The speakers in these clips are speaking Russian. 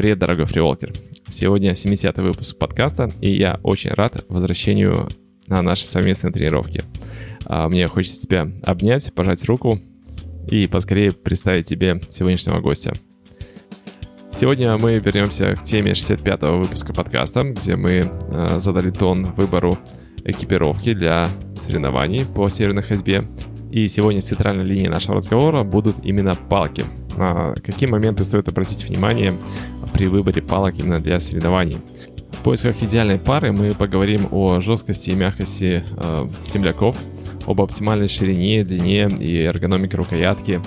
Привет, дорогой фриволкер. Сегодня 70-й выпуск подкаста, и я очень рад возвращению на наши совместные тренировки. А, мне хочется тебя обнять, пожать руку и поскорее представить тебе сегодняшнего гостя. Сегодня мы вернемся к теме 65-го выпуска подкаста, где мы а, задали тон выбору экипировки для соревнований по северной ходьбе. И сегодня центральной линией нашего разговора будут именно палки. На какие моменты стоит обратить внимание при выборе палок именно для соревнований? В поисках идеальной пары мы поговорим о жесткости и мягкости э, темляков, об оптимальной ширине, длине и эргономике рукоятки,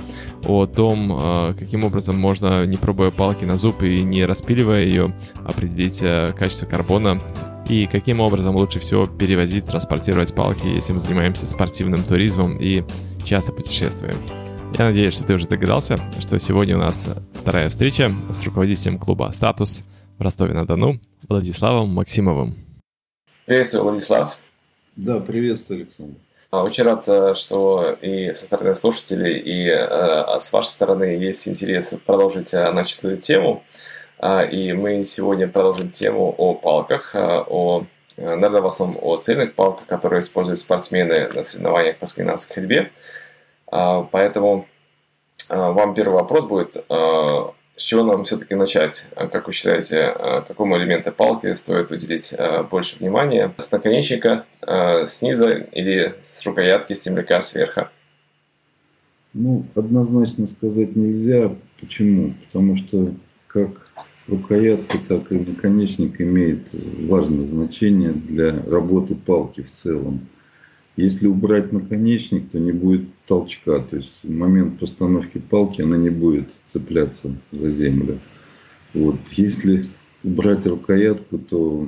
о том, э, каким образом можно, не пробуя палки на зуб и не распиливая ее, определить э, качество карбона и каким образом лучше всего перевозить, транспортировать палки, если мы занимаемся спортивным туризмом и часто путешествуем. Я надеюсь, что ты уже догадался, что сегодня у нас вторая встреча с руководителем клуба «Статус» в Ростове-на-Дону Владиславом Максимовым. Приветствую, Владислав. Да, приветствую, Александр. А, очень рад, э, что и со стороны слушателей, и э, с вашей стороны есть интерес продолжить э, начатую тему. А, и мы сегодня продолжим тему о палках, а, о, наверное, в основном о цельных палках, которые используют спортсмены на соревнованиях по скандинавской ходьбе. А, поэтому вам первый вопрос будет, с чего нам все-таки начать? Как вы считаете, какому элементу палки стоит уделить больше внимания? С наконечника, снизу или с рукоятки, с темляка сверху? Ну, однозначно сказать нельзя. Почему? Потому что как рукоятка, так и наконечник имеет важное значение для работы палки в целом. Если убрать наконечник, то не будет толчка. То есть в момент постановки палки она не будет цепляться за землю. Вот. Если убрать рукоятку, то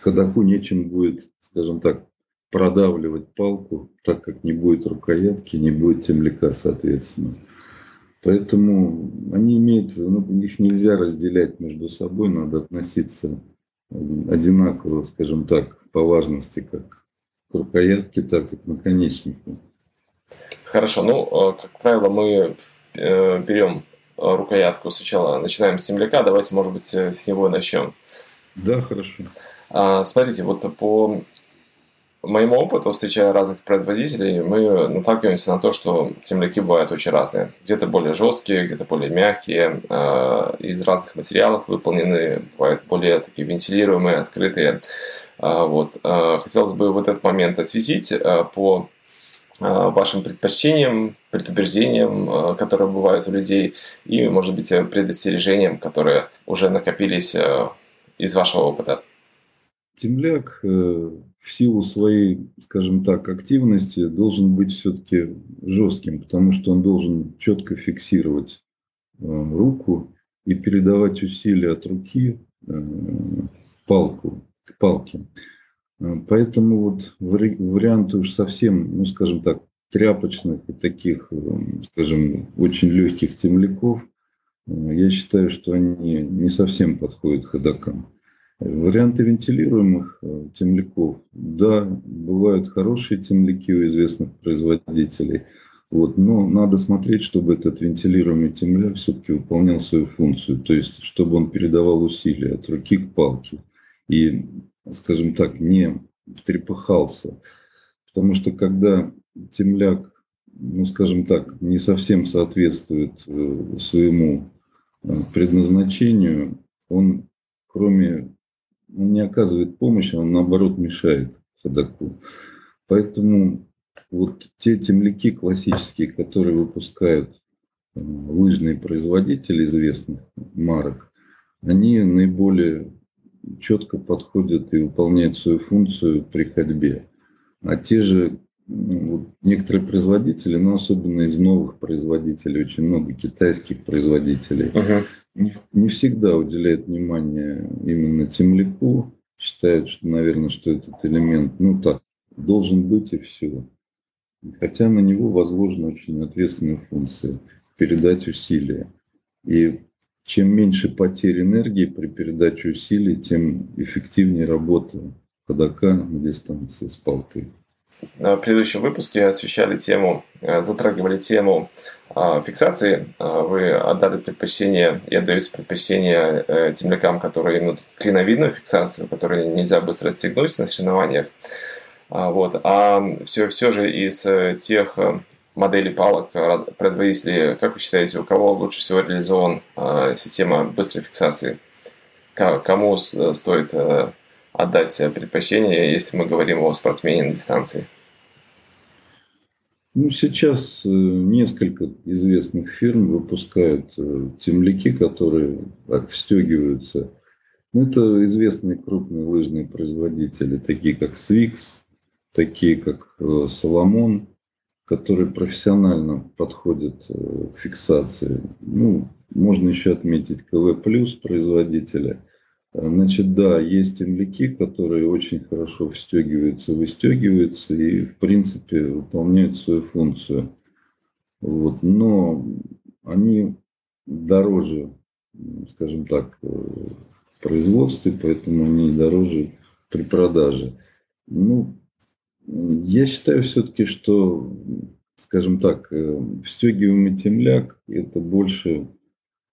ходоку нечем будет, скажем так, продавливать палку, так как не будет рукоятки, не будет темляка, соответственно. Поэтому они имеют, ну, их нельзя разделять между собой, надо относиться одинаково, скажем так, по важности, как к рукоятке, так и к наконечнику. Хорошо, ну, э, как правило, мы э, берем рукоятку сначала, начинаем с земляка, давайте, может быть, с него начнем. Да, хорошо. А, смотрите, вот по моему опыту, встречая разных производителей, мы наталкиваемся на то, что темляки бывают очень разные. Где-то более жесткие, где-то более мягкие, э, из разных материалов выполнены, бывают более такие вентилируемые, открытые. Э, вот. Э, хотелось бы вот этот момент осветить по вашим предпочтениям, предубеждениям, которые бывают у людей, и, может быть, предостережениям, которые уже накопились из вашего опыта. Темляк в силу своей, скажем так, активности должен быть все-таки жестким, потому что он должен четко фиксировать э, руку и передавать усилия от руки э, палку, к палке. Э, поэтому вот варианты уж совсем, ну скажем так, тряпочных и таких, скажем, очень легких темляков, я считаю, что они не совсем подходят ходокам. Варианты вентилируемых э, темляков. Да, бывают хорошие темляки у известных производителей. Вот, но надо смотреть, чтобы этот вентилируемый темляк все-таки выполнял свою функцию. То есть, чтобы он передавал усилия от руки к палке. И, скажем так, не трепыхался. Потому что когда темляк, ну, скажем так, не совсем соответствует э, своему э, предназначению, он кроме не оказывает помощи, он наоборот мешает ходоку. Поэтому вот те темляки классические, которые выпускают э, лыжные производители известных марок, они наиболее четко подходят и выполняют свою функцию при ходьбе. А те же ну, вот некоторые производители, но особенно из новых производителей, очень много китайских производителей, uh-huh не, всегда уделяет внимание именно темляку, считают, что, наверное, что этот элемент, ну так, должен быть и все. Хотя на него возложена очень ответственная функция – передать усилия. И чем меньше потерь энергии при передаче усилий, тем эффективнее работа ходока на дистанции с палкой. В предыдущем выпуске освещали тему, затрагивали тему фиксации. Вы отдали предпочтение и отдаете предпочтение темлякам, которые имеют клиновидную фиксацию, которые нельзя быстро отстегнуть на соревнованиях. Вот. А все, все же из тех модели палок производителей, как вы считаете, у кого лучше всего реализован система быстрой фиксации? Кому стоит отдать предпочтение, если мы говорим о спортсмене на дистанции? Ну, сейчас э, несколько известных фирм выпускают э, темляки, которые так встегиваются. Ну, это известные крупные лыжные производители, такие как Swix, такие как Соломон, э, которые профессионально подходят к фиксации. Ну, можно еще отметить КВ плюс производителя – Значит, да, есть темляки, которые очень хорошо встегиваются, выстегиваются и, в принципе, выполняют свою функцию. Вот. Но они дороже, скажем так, в производстве, поэтому они дороже при продаже. Ну, я считаю все-таки, что, скажем так, э, встегиваемый темляк – это больше Э,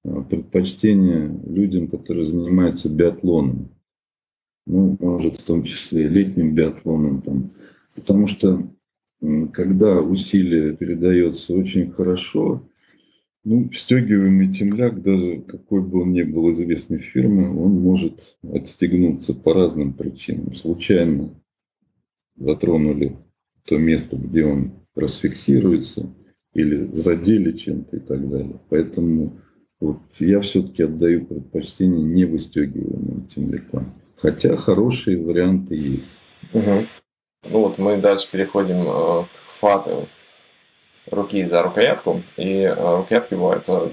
предпочтение людям, которые занимаются биатлоном. Ну, может, в том числе летним биатлоном. Там. Потому что когда усилие передается очень хорошо, ну, стегиваемый темляк, даже какой бы он ни был известной фирмы, он может отстегнуться по разным причинам. Случайно затронули то место, где он расфиксируется, или задели чем-то и так далее. Поэтому вот я все-таки отдаю предпочтение не выстегиваемым темлякам. Хотя хорошие варианты есть. Угу. Ну вот мы дальше переходим э, к фату руки за рукоятку. И э, рукоятки бывают э,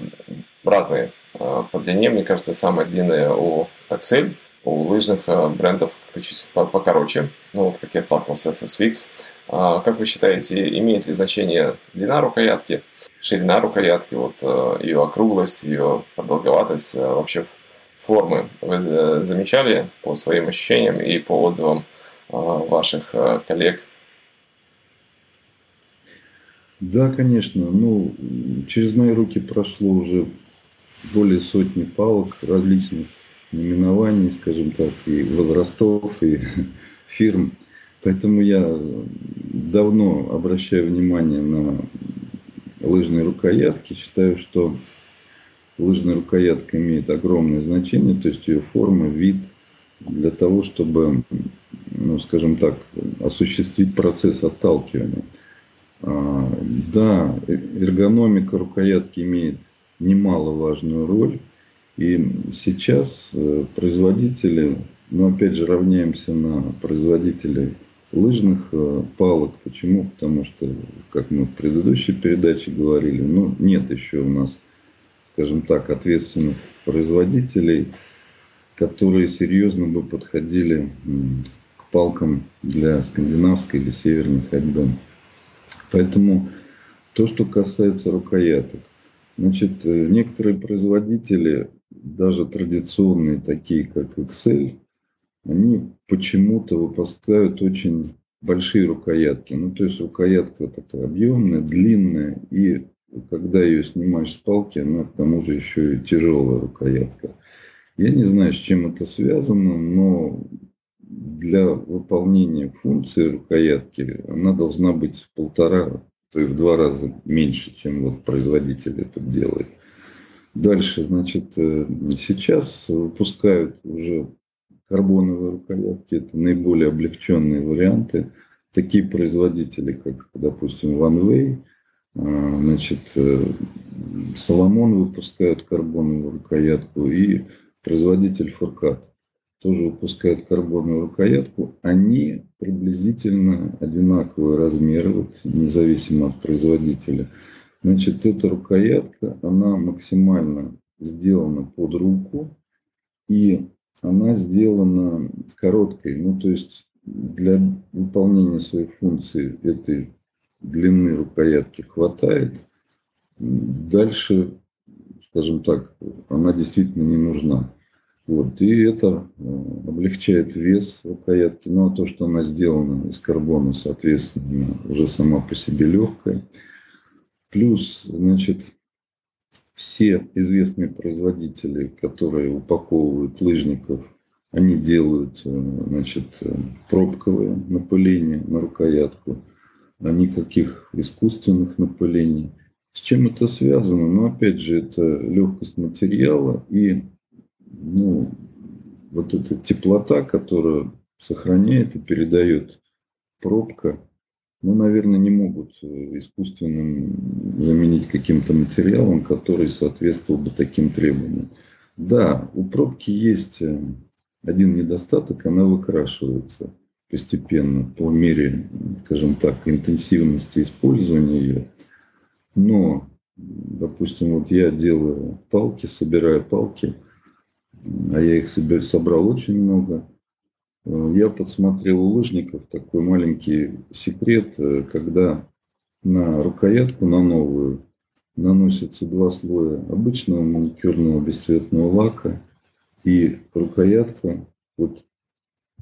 разные по длине. Мне кажется, самая длинная у Axel, у лыжных брендов как-то чуть покороче. Ну вот как я сталкивался со Swix. А как вы считаете, имеет ли значение длина рукоятки? Ширина рукоятки, вот э, ее округлость, ее продолговатость, э, вообще формы вы э, замечали по своим ощущениям и по отзывам ваших коллег? Да, конечно. Ну, через мои руки прошло уже более сотни палок различных наименований, скажем так, и возрастов, и фирм. Поэтому я давно обращаю внимание на лыжной рукоятки. Считаю, что лыжная рукоятка имеет огромное значение, то есть ее форма, вид, для того, чтобы, ну, скажем так, осуществить процесс отталкивания. А, да, эргономика рукоятки имеет немаловажную роль. И сейчас э, производители, ну опять же равняемся на производителей лыжных э, палок. Почему? Потому что, как мы в предыдущей передаче говорили, ну, нет еще у нас, скажем так, ответственных производителей, которые серьезно бы подходили к палкам для скандинавской или северной ходьбы. Поэтому то, что касается рукояток, значит, э, некоторые производители, даже традиционные, такие как Excel, они почему-то выпускают очень большие рукоятки. Ну, то есть рукоятка такая объемная, длинная, и когда ее снимаешь с палки, она к тому же еще и тяжелая рукоятка. Я не знаю, с чем это связано, но для выполнения функции рукоятки она должна быть в полтора, то есть в два раза меньше, чем вот производитель это делает. Дальше, значит, э, сейчас выпускают уже карбоновые рукоятки. Это наиболее облегченные варианты. Такие производители, как, допустим, OneWay, а, значит, Соломон э, выпускают карбоновую рукоятку и производитель Фуркат тоже выпускает карбоновую рукоятку. Они приблизительно одинаковые размеры, вот, независимо от производителя. Значит, эта рукоятка, она максимально сделана под руку и она сделана короткой. Ну, то есть для выполнения своих функций этой длины рукоятки хватает. Дальше, скажем так, она действительно не нужна. Вот, и это э, облегчает вес рукоятки. Ну, а то, что она сделана из карбона, соответственно, уже сама по себе легкая. Плюс, значит, все известные производители, которые упаковывают лыжников, они делают, э, значит, э, пробковое напыление на рукоятку, а никаких искусственных напылений. С чем это связано? Ну, опять же, это легкость материала и ну, вот эта теплота, которая сохраняет и передает пробка, ну, наверное, не могут э, искусственным заменить каким-то материалом, который соответствовал бы таким требованиям. Да, у пробки есть э, один недостаток, она выкрашивается постепенно по мере, скажем так, интенсивности использования ее. Но, допустим, вот я делаю палки, собираю палки, а я их собрал очень много – я подсмотрел у лыжников такой маленький секрет, э, когда на рукоятку, на новую, наносятся два слоя обычного маникюрного бесцветного лака и рукоятка вот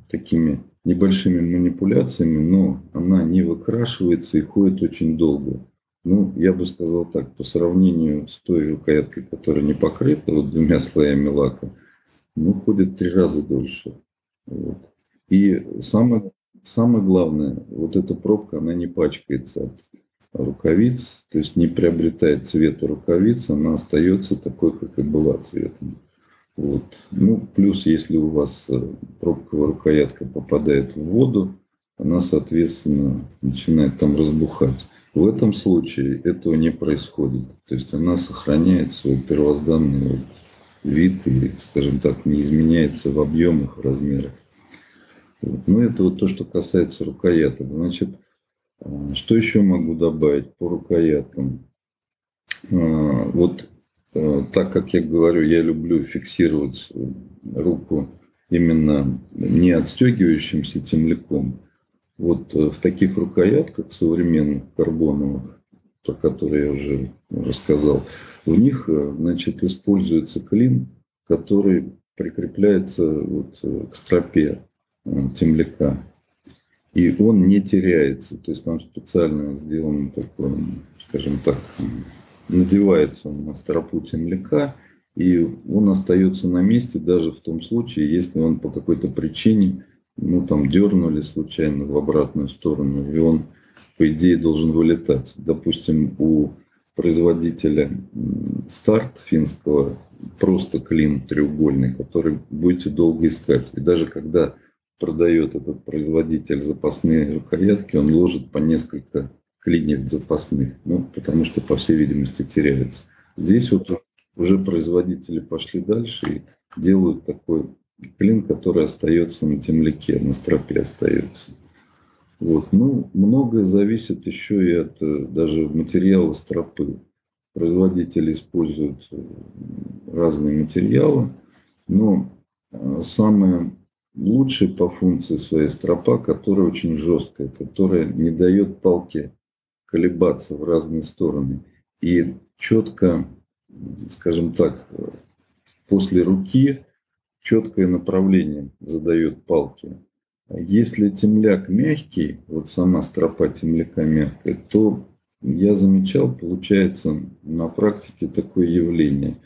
такими небольшими манипуляциями, но она не выкрашивается и ходит очень долго. Ну, я бы сказал так, по сравнению с той рукояткой, которая не покрыта вот двумя слоями лака, ну, ходит три раза дольше. Вот. И самое, самое главное, вот эта пробка, она не пачкается от рукавиц, то есть не приобретает цвета рукавиц, она остается такой, как и была цветом. Вот. Ну, плюс, если у вас э, пробковая рукоятка попадает в воду, она, соответственно, начинает там разбухать. В этом случае этого не происходит. То есть она сохраняет свой первозданный вид и, скажем так, не изменяется в объемах, в размерах. Ну, это вот то, что касается рукояток. Значит, а, что еще могу добавить по рукояткам? А, вот а, так как я говорю, я люблю фиксировать руку именно не отстегивающимся темляком. Вот в таких рукоятках современных карбоновых, про которые я уже рассказал, в них значит, используется клин, который прикрепляется вот к стропе темляка. И он не теряется. То есть там специально сделан такой, скажем так, надевается он на стропу темляка, и он остается на месте даже в том случае, если он по какой-то причине, ну там дернули случайно в обратную сторону, и он, по идее, должен вылетать. Допустим, у производителя старт финского просто клин треугольный, который будете долго искать. И даже когда продает этот производитель запасные рукоятки, он ложит по несколько клиньев запасных, ну, потому что, по всей видимости, теряется. Здесь вот уже производители пошли дальше и делают такой клин, который остается на темляке, на стропе остается. Вот. Ну, многое зависит еще и от э, даже материала стропы. Производители используют э, разные материалы, но э, самое лучший по функции своей стропа, которая очень жесткая, которая не дает палке колебаться в разные стороны. И четко, скажем так, после руки четкое направление задает палке. Если темляк мягкий, вот сама стропа темляка мягкая, то я замечал, получается на практике такое явление.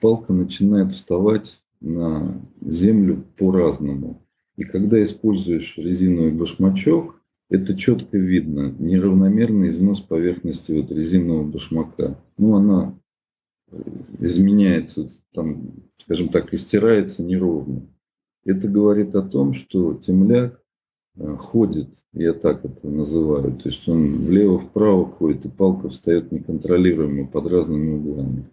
Палка начинает вставать на землю по-разному. И когда используешь резиновый башмачок, это четко видно, неравномерный износ поверхности вот резинового башмака. Ну, она э, изменяется, там, скажем так, истирается неровно. Это говорит о том, что темляк э, ходит, я так это называю, то есть он влево-вправо ходит, и палка встает неконтролируемо под разными углами.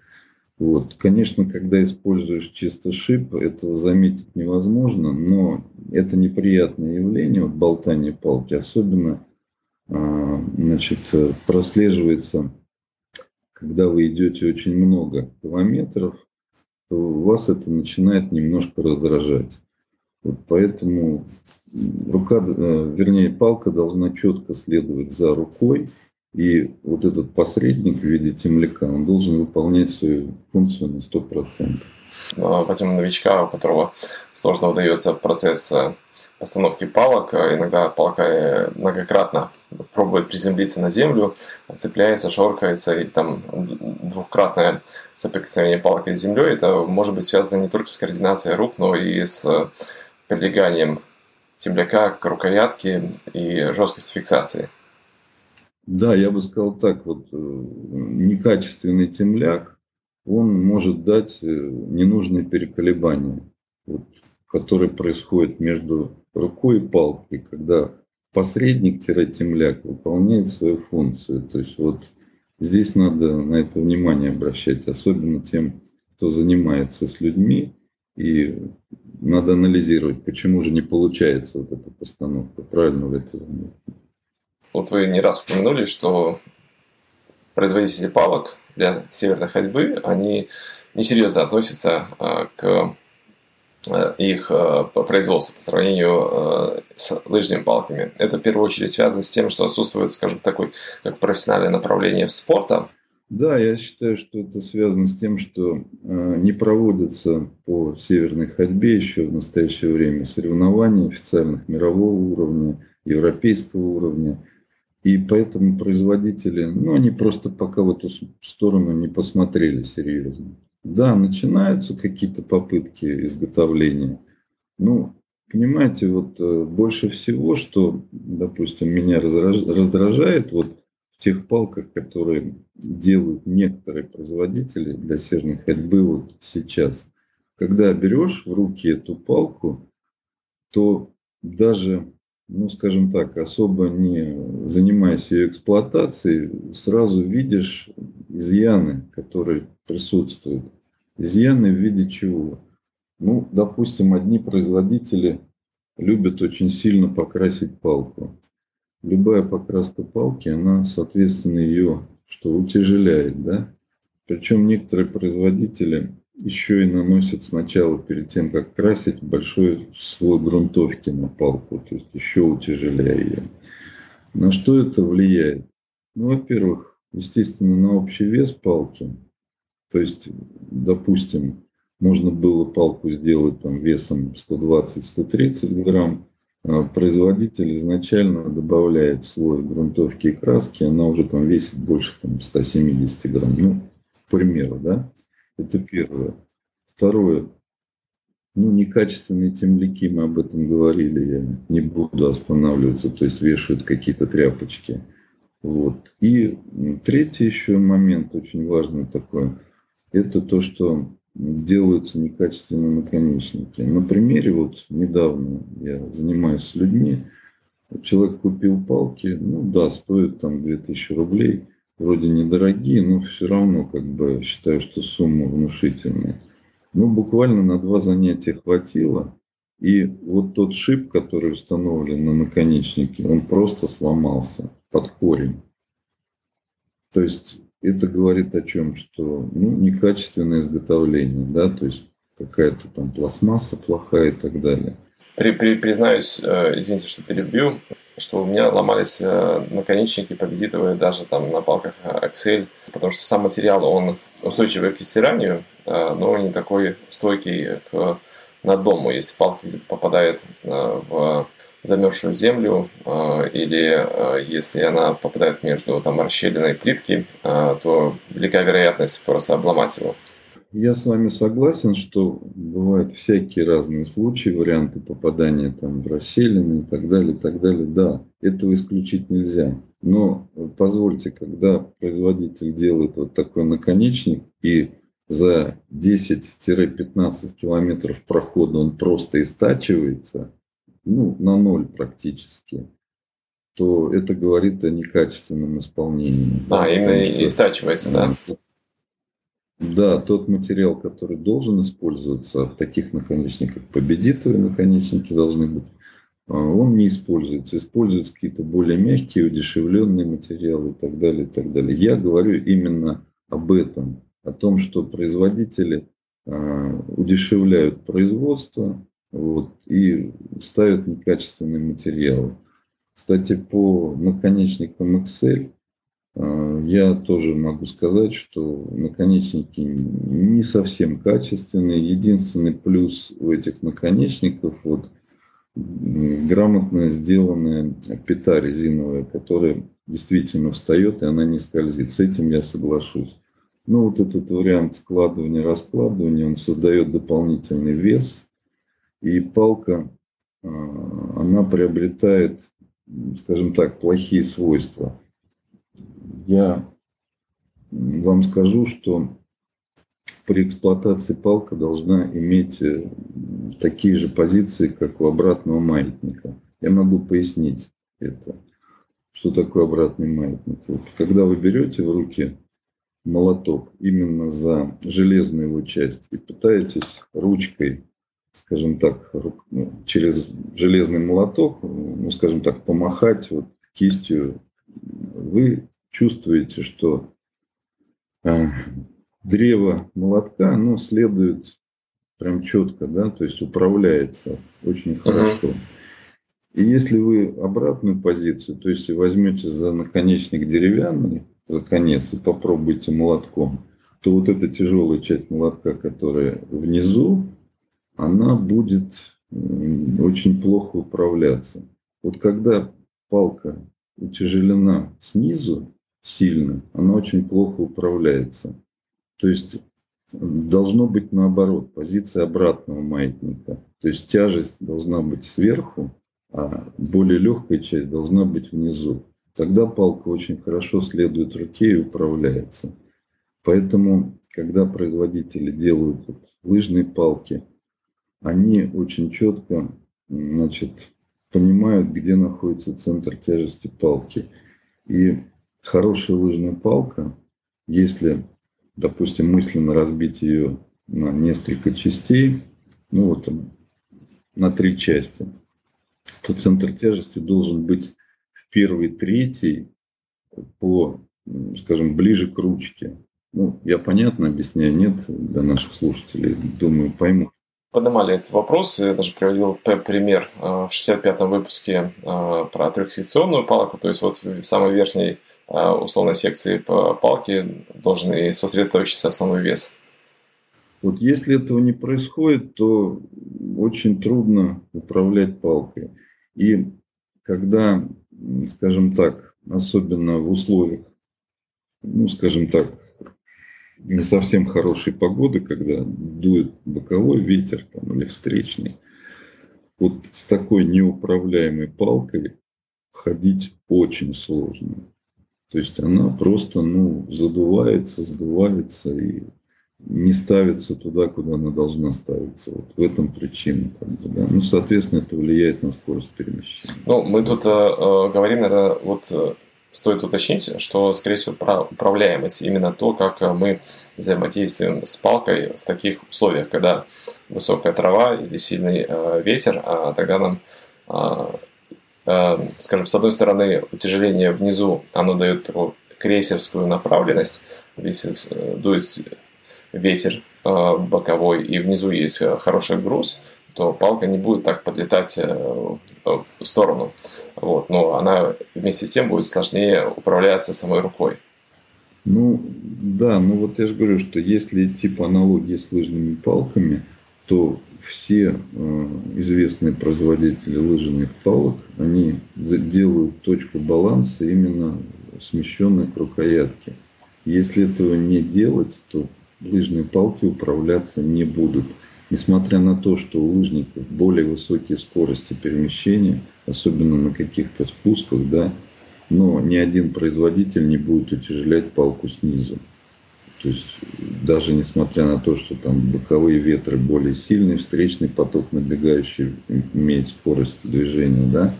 Вот. Конечно, когда используешь чисто шип, этого заметить невозможно, но это неприятное явление, вот болтание палки, особенно а, значит, прослеживается, когда вы идете очень много километров, то вас это начинает немножко раздражать. Вот поэтому рука, э, вернее, палка должна четко следовать за рукой, И вот этот посредник в виде темляка, он должен выполнять свою функцию на 100%. Возьмем новичка, у которого сложно удается процесс э, постановки палок. Э, иногда палка э, многократно пробует приземлиться на землю, цепляется, шоркается, и там двукратное соприкосновение палки с землей. Это может быть связано не только с координацией рук, но и с прилеганием темляка к рукоятке и жесткостью фиксации. Да, я бы сказал так, вот э, некачественный темляк, он может дать э, ненужные переколебания, вот, которые происходят между рукой и палкой, когда посредник-темляк выполняет свою функцию. То есть вот здесь надо на это внимание обращать, особенно тем, кто занимается с людьми, и надо анализировать, почему же не получается вот эта постановка, правильно вы это заметили. Вот вы не раз упомянули, что производители палок для северной ходьбы, они несерьезно относятся а, к а, их а, производству по сравнению с лыжными палками. Это в первую очередь связано с тем, что отсутствует, скажем, такой как профессиональное направление в спорта. Да, я считаю, что это связано с тем, что не проводятся по северной ходьбе еще в настоящее время соревнований официальных мирового уровня, европейского уровня. И поэтому производители, ну, они просто пока в эту сторону не посмотрели серьезно. Да, начинаются какие-то попытки изготовления. Ну, понимаете, вот э, больше всего, что, допустим, меня раздражает вот в тех палках, которые делают некоторые производители для северной ходьбы вот сейчас. Когда берешь в руки эту палку, то даже ну, скажем так, особо не занимаясь ее эксплуатацией, сразу видишь изъяны, которые присутствуют. Изъяны в виде чего? Ну, допустим, одни производители любят очень сильно покрасить палку. Любая покраска палки, она, соответственно, ее что утяжеляет, да? Причем некоторые производители еще и наносят сначала, перед тем, как красить, большой слой грунтовки на палку, то есть еще утяжеляя ее. На что это влияет? Ну, во-первых, естественно, на общий вес палки. То есть, допустим, можно было палку сделать там, весом 120-130 грамм, а производитель изначально добавляет слой грунтовки и краски, она уже там весит больше там, 170 грамм. Ну, к примеру, да? Это первое. Второе. Ну, некачественные темляки, мы об этом говорили, я не буду останавливаться, то есть вешают какие-то тряпочки. Вот. И третий еще момент очень важный такой, это то, что делаются некачественные наконечники. На примере вот недавно я занимаюсь с людьми, человек купил палки, ну да, стоит там 2000 рублей, вроде недорогие, но все равно как бы считаю, что сумма внушительная. Ну, буквально на два занятия хватило. И вот тот шип, который установлен на наконечнике, он просто сломался под корень. То есть это говорит о чем? Что ну, некачественное изготовление, да, то есть какая-то там пластмасса плохая и так далее. При, при, признаюсь, э, извините, что перебью, что у меня ломались э, наконечники победитовые даже там на палках Excel, потому что сам материал, он устойчивый к стиранию, э, но не такой стойкий к наддому. Если палка попадает э, в замерзшую землю, или если она попадает между там расщелиной плитки, то велика вероятность просто обломать его. Я с вами согласен, что бывают всякие разные случаи, варианты попадания там в расщелины и так далее, и так далее. Да, этого исключить нельзя. Но позвольте, когда производитель делает вот такой наконечник и за 10-15 километров прохода он просто истачивается, ну, на ноль практически, то это говорит о некачественном исполнении. А, да, именно истачивается, да. Да, тот материал, который должен использоваться в таких наконечниках, победитовые наконечники должны быть, а, он не используется. Используются какие-то более мягкие, удешевленные материалы и так далее, и так далее. Я говорю именно об этом, о том, что производители а, удешевляют производство вот, и ставят некачественные материалы. Кстати, по наконечникам Excel я тоже могу сказать, что наконечники не совсем качественные. Единственный плюс у этих наконечников вот грамотно сделанная пята резиновая, которая действительно встает и она не скользит. С этим я соглашусь. Ну, вот этот вариант складывания, раскладывания, он создает дополнительный вес. И палка, а, она приобретает, скажем так, плохие свойства. Я вам скажу, что при эксплуатации палка должна иметь э, такие же позиции, как у обратного маятника. Я могу пояснить это. Что такое обратный маятник? Вот, когда вы берете в руки молоток именно за железную его часть и пытаетесь ручкой, скажем так, ну, через железный молоток, ну, скажем так, помахать вот кистью, вы чувствуете, что э, древо молотка, оно следует прям четко, да, то есть управляется очень хорошо. Uh-huh. И если вы обратную позицию, то есть возьмете за наконечник деревянный, за конец и попробуйте молотком, то вот эта тяжелая часть молотка, которая внизу, она будет очень плохо управляться. Вот когда палка утяжелена снизу сильно, она очень плохо управляется. То есть должно быть наоборот, позиция обратного маятника. То есть тяжесть должна быть сверху, а более легкая часть должна быть внизу. Тогда палка очень хорошо следует руке и управляется. Поэтому, когда производители делают лыжные палки, они очень четко значит, понимают, где находится центр тяжести палки. И хорошая лыжная палка, если допустим, мысленно разбить ее на несколько частей, ну вот на три части, то центр тяжести должен быть в первой трети по, скажем, ближе к ручке. Ну, я понятно объясняю, нет, для наших слушателей, думаю, пойму. Поднимали этот вопрос, я даже приводил пример э, в 65-м выпуске э, про трехсекционную палку, то есть вот в самой верхней а, условной секции палке должен и сосредоточиться основной вес. Вот если этого не происходит, то очень трудно управлять палкой. И когда, скажем так, особенно в условиях, ну, скажем так, не совсем хорошей погоды, когда дует боковой ветер там, или встречный, вот с такой неуправляемой палкой ходить очень сложно. То есть она просто ну, задувается, сдувается и не ставится туда, куда она должна ставиться. Вот в этом причина. Как бы, да. Ну, соответственно, это влияет на скорость перемещения. Ну, мы тут э, э говорим, наверное, вот э, стоит уточнить, что, скорее всего, про управляемость именно то, как мы взаимодействуем с палкой в таких условиях, когда высокая трава или сильный э, ветер, а тогда нам э, Эм, скажем, с одной стороны, утяжеление внизу, оно дает такую крейсерскую направленность, если э, дует ветер э, боковой и внизу есть э, хороший груз, то палка не будет так подлетать в сторону. Вот. Но она вместе с тем будет сложнее управляться самой рукой. Ну, да, ну вот я же говорю, что если типа аналогии с лыжными палками, то все э, известные производители лыжных палок, они делают точку баланса именно смещенной к рукоятке. Если этого не делать, то лыжные палки управляться не будут. Несмотря на то, что у лыжников более высокие скорости перемещения, особенно на каких-то спусках, да, но ни один производитель не будет утяжелять палку снизу. То есть даже несмотря на то, что там боковые ветры более сильные, встречный поток набегающий имеет скорость движения, да,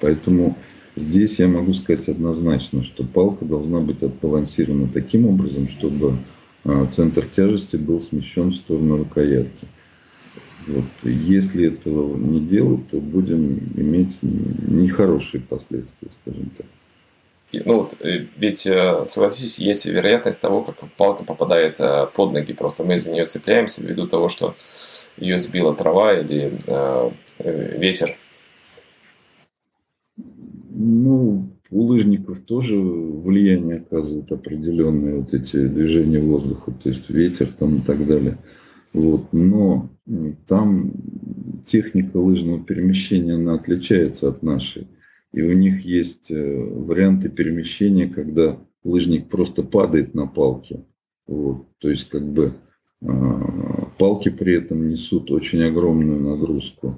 поэтому здесь я могу сказать однозначно, что палка должна быть отбалансирована таким образом, чтобы а, центр тяжести был смещен в сторону рукоятки. Вот. Если этого не делать, то будем иметь нехорошие последствия, скажем так. Ну вот, э, ведь, э, согласитесь, есть вероятность того, как палка попадает э, под ноги, просто мы за нее цепляемся ввиду того, что ее сбила трава или э, ветер. Ну, у лыжников тоже влияние оказывают определенные вот эти движения воздуха, то есть ветер там и так далее. Вот. Но там техника лыжного перемещения, она отличается от нашей. И у них есть э, варианты перемещения, когда лыжник просто падает на палке. Вот. То есть как бы а, палки при этом несут очень огромную нагрузку.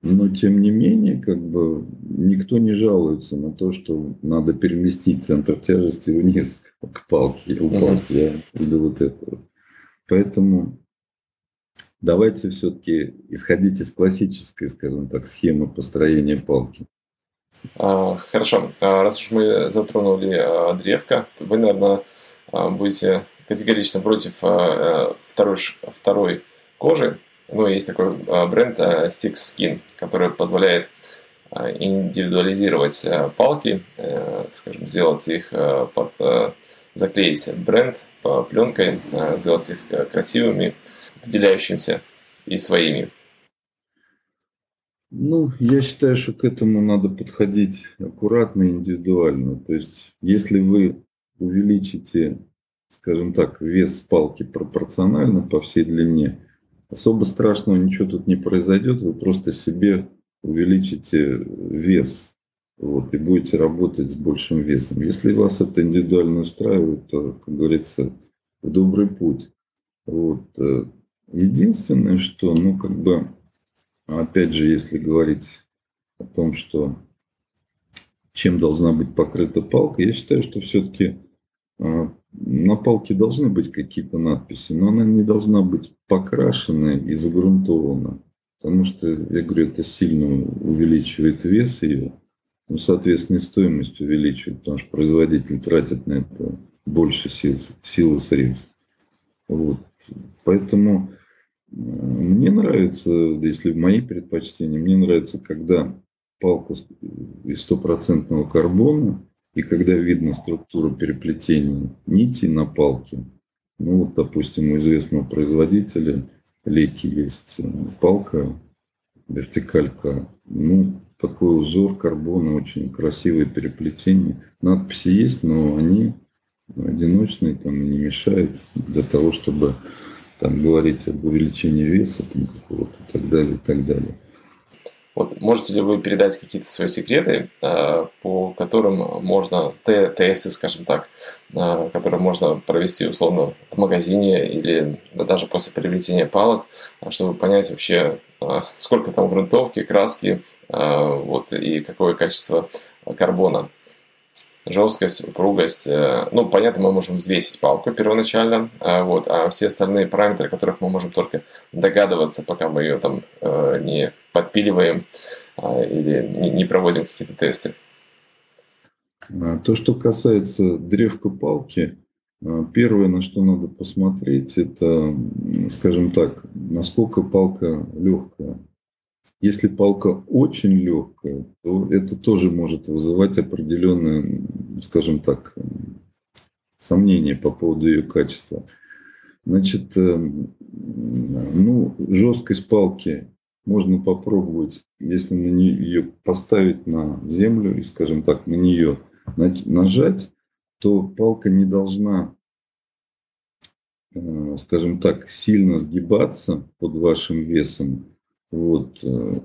Но тем не менее, как бы никто не жалуется на то, что надо переместить центр тяжести вниз к палке, у палки, я или вот это. Поэтому давайте все-таки исходить из классической, скажем так, схемы построения палки. А, хорошо. А, раз уж мы затронули а, древко, то вы, наверное, будете категорично против второй, второй кожи. Ну, есть такой бренд Stick Skin, который позволяет индивидуализировать палки, скажем, сделать их под заклеить бренд пленкой, сделать их красивыми, выделяющимися и своими. Ну, я считаю, что к этому надо подходить аккуратно индивидуально. То есть, если вы увеличите, скажем так, вес палки пропорционально по всей длине, особо страшного ничего тут не произойдет, вы просто себе увеличите вес вот, и будете работать с большим весом. Если вас это индивидуально устраивает, то, как говорится, в добрый путь. Вот. Единственное, что, ну, как бы, Опять же, если говорить о том, что чем должна быть покрыта палка, я считаю, что все-таки а, на палке должны быть какие-то надписи, но она не должна быть покрашена и загрунтована. Потому что, я говорю, это сильно увеличивает вес ее, ну, соответственно, и стоимость увеличивает, потому что производитель тратит на это больше сил, сил и средств. Вот. Поэтому мне нравится, если в мои предпочтения, мне нравится, когда палка из стопроцентного карбона, и когда видно структуру переплетения нити на палке. Ну вот, допустим, у известного производителя лейки есть э, палка, вертикалька. Ну, такой узор карбона, очень красивое переплетение. Надписи есть, но они одиночные, там не мешают для того, чтобы там говорить об увеличении веса там, какого-то и так далее, и так далее. Вот можете ли вы передать какие-то свои секреты, э, по которым можно, тесты, скажем так, э, которые можно провести условно в магазине или даже после приобретения палок, чтобы понять вообще, э, сколько там грунтовки, краски, вот, и какое качество карбона жесткость, упругость. Э, ну, понятно, мы можем взвесить палку первоначально, а вот, а все остальные параметры, которых мы можем только догадываться, пока мы ее там э, не подпиливаем а, или не проводим какие-то тесты. А, то, что касается древка палки, первое, на что надо посмотреть, это, скажем так, насколько палка легкая. Если палка очень легкая, то это тоже может вызывать определенное, скажем так, сомнения по поводу ее качества. Значит, э, ну, жесткость палки можно попробовать, если на нее поставить на землю и, скажем так, на нее нажать, то палка не должна, э, скажем так, сильно сгибаться под вашим весом, вот.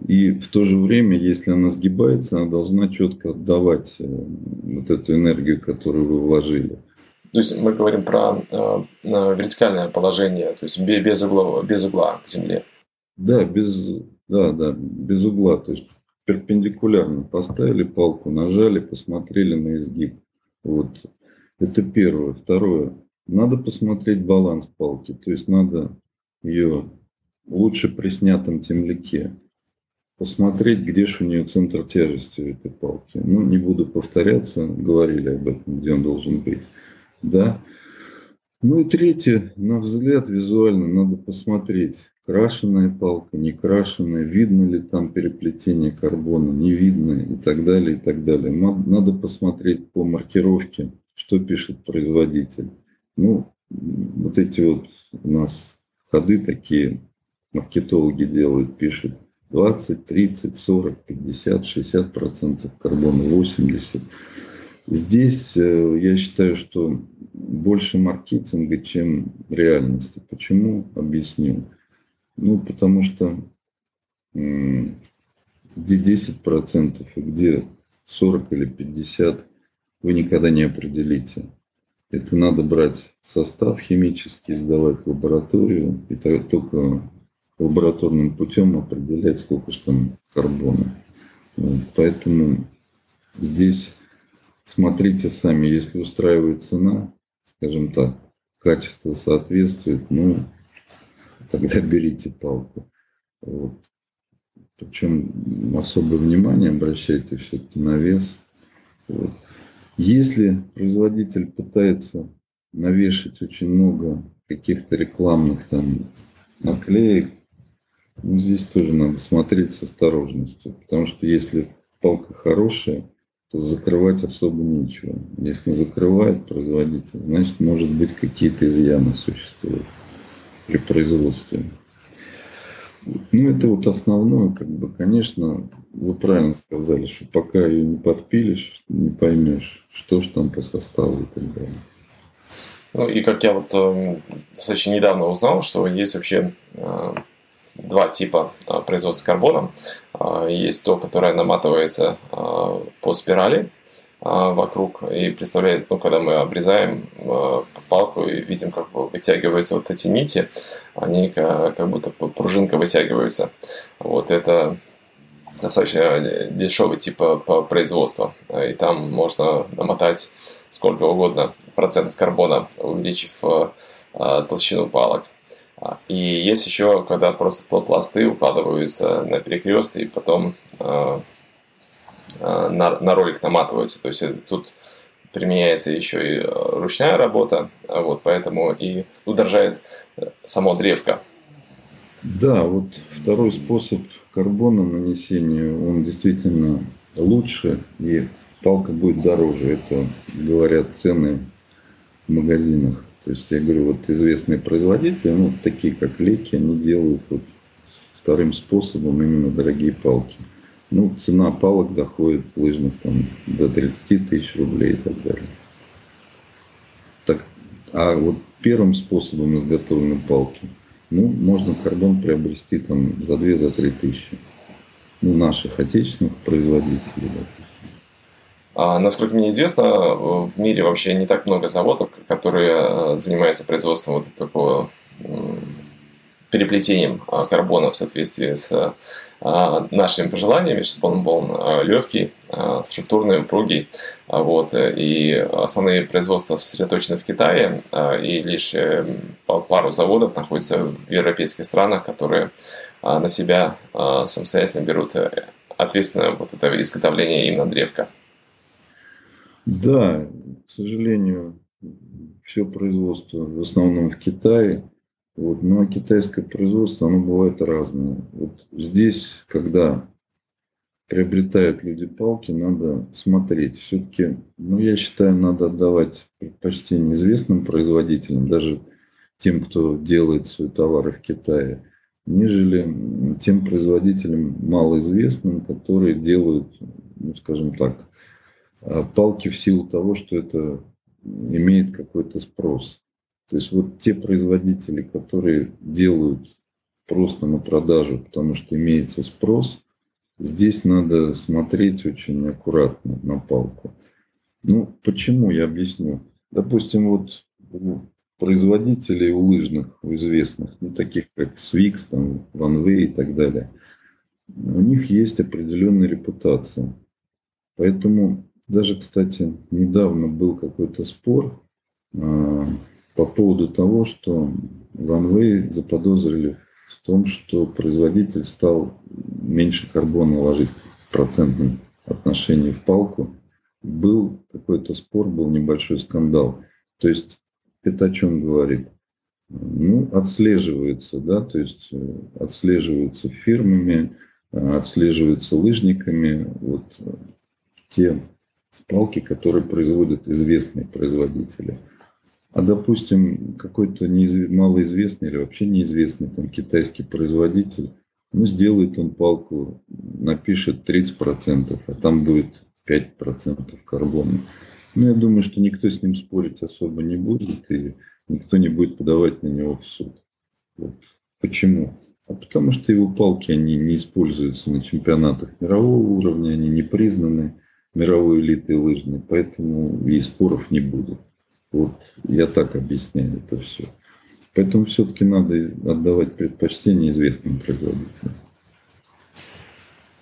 И в то же время, если она сгибается, она должна четко отдавать э, вот эту энергию, которую вы вложили. То есть мы говорим про э, вертикальное положение, то есть без угла, без угла к земле. Да, без, да, да, без угла. То есть перпендикулярно поставили палку, нажали, посмотрели на изгиб. Вот. Это первое. Второе. Надо посмотреть баланс палки. То есть надо ее лучше при снятом темляке посмотреть, где же у нее центр тяжести у этой палки. Ну, не буду повторяться, говорили об этом, где он должен быть. Да. Ну и третье, на взгляд визуально надо посмотреть, крашеная палка, не крашеная, видно ли там переплетение карбона, не видно и так далее, и так далее. Надо посмотреть по маркировке, что пишет производитель. Ну, вот эти вот у нас ходы такие маркетологи делают, пишут 20, 30, 40, 50, 60 процентов карбона, 80. Здесь э, я считаю, что больше маркетинга, чем реальности. Почему? Объясню. Ну, потому что где 10% и где 40 или 50 вы никогда не определите. Это надо брать состав химический, сдавать в лабораторию, и только лабораторным путем определять, сколько же там карбона. Вот, поэтому здесь смотрите сами, если устраивает цена, скажем так, качество соответствует, ну, тогда берите палку. Вот. Причем особое внимание обращайте все-таки на вес. Вот. Если производитель пытается навешать очень много каких-то рекламных там наклеек, здесь тоже надо смотреть с осторожностью. Потому что если палка хорошая, то закрывать особо нечего. Если закрывает производитель, значит, может быть, какие-то изъяны существуют при производстве. Ну, это вот основное, как бы, конечно, вы правильно сказали, что пока ее не подпилишь, не поймешь, что ж там по составу и так далее. Ну и как я вот э, достаточно недавно узнал, что есть вообще э, два типа э, производства карбона. Есть то, которое наматывается э, по спирали, а, вокруг и представляет, ну, когда мы обрезаем а, палку и видим, как вытягиваются вот эти нити, они как будто пружинка вытягиваются. Вот это достаточно дешевый тип по производству. И там можно намотать сколько угодно процентов карбона, увеличив а, толщину палок. И есть еще, когда просто пласты укладываются на перекрест и потом Э, на, на ролик наматываются. То есть тут применяется еще и э, ручная работа, вот, поэтому и удержает э, само древко. Да, вот второй способ карбона нанесения, он действительно лучше, и палка будет дороже. Это говорят цены в магазинах. То есть я говорю, вот известные производители, ну, такие как Леки, они делают вот вторым способом именно дорогие палки. Ну, цена палок доходит лыжных там, до 30 тысяч рублей и так далее. Так, а вот первым способом изготовленной палки, ну, можно карбон приобрести там за 2-3 за тысячи. Ну, наших отечественных производителей, допустим. А, насколько мне известно, в мире вообще не так много заводов, которые э, занимаются производством вот такого переплетением а, карбона в соответствии с а, нашими пожеланиями, чтобы он был а, легкий, структурный, упругий. Вот. И основные производства сосредоточены в Китае, и лишь э, пару заводов находятся в европейских странах, которые на себя самостоятельно берут э, ответственное вот это изготовление именно древка. Да, к сожалению, все производство в основном в Китае – вот. А китайское производство, оно бывает разное. Вот здесь, когда приобретают люди палки, надо смотреть. Все-таки, ну я считаю, надо отдавать предпочтение известным производителям, даже тем, кто делает свои товары в Китае, нежели тем производителям малоизвестным, которые делают, ну скажем так, палки в силу того, что это имеет какой-то спрос. То есть вот те производители, которые делают просто на продажу, потому что имеется спрос, здесь надо смотреть очень аккуратно на палку. Ну, почему, я объясню. Допустим, вот у производителей у лыжных, у известных, ну, таких как Свикс, там, Ванвей и так далее, у них есть определенная репутация. Поэтому даже, кстати, недавно был какой-то спор, а, по поводу того, что OneWay заподозрили в том, что производитель стал меньше карбона ложить в процентном отношении в палку. Был какой-то спор, был небольшой скандал. То есть это о чем говорит? Ну, отслеживается, да, то есть э, отслеживаются фирмами, э, отслеживаются лыжниками вот э, те палки, которые производят известные производители – а, допустим, какой-то неизв... малоизвестный или вообще неизвестный там, китайский производитель Ну, сделает он палку, напишет 30%, а там будет 5% карбона. Ну, я думаю, что никто с ним спорить особо не будет, и никто не будет подавать на него в суд. Вот. Почему? А потому что его палки, они не используются на чемпионатах мирового уровня, они не признаны мировой элитой лыжной, поэтому и споров не будет. Вот я так объясняю это все. Поэтому все-таки надо отдавать предпочтение известным производителям.